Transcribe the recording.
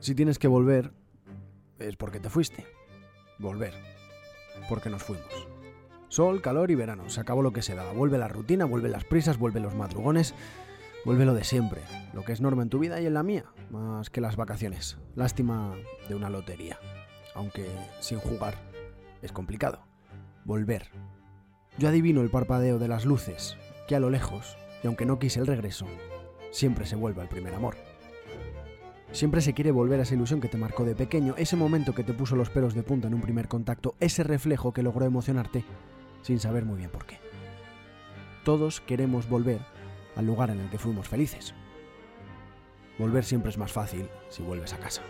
Si tienes que volver, es porque te fuiste. Volver. Porque nos fuimos. Sol, calor y verano. Se acabó lo que se daba. Vuelve la rutina, vuelven las prisas, vuelven los madrugones. Vuelve lo de siempre. Lo que es norma en tu vida y en la mía. Más que las vacaciones. Lástima de una lotería. Aunque sin jugar es complicado. Volver. Yo adivino el parpadeo de las luces, que a lo lejos, y aunque no quise el regreso, siempre se vuelve al primer amor. Siempre se quiere volver a esa ilusión que te marcó de pequeño, ese momento que te puso los pelos de punta en un primer contacto, ese reflejo que logró emocionarte sin saber muy bien por qué. Todos queremos volver al lugar en el que fuimos felices. Volver siempre es más fácil si vuelves a casa.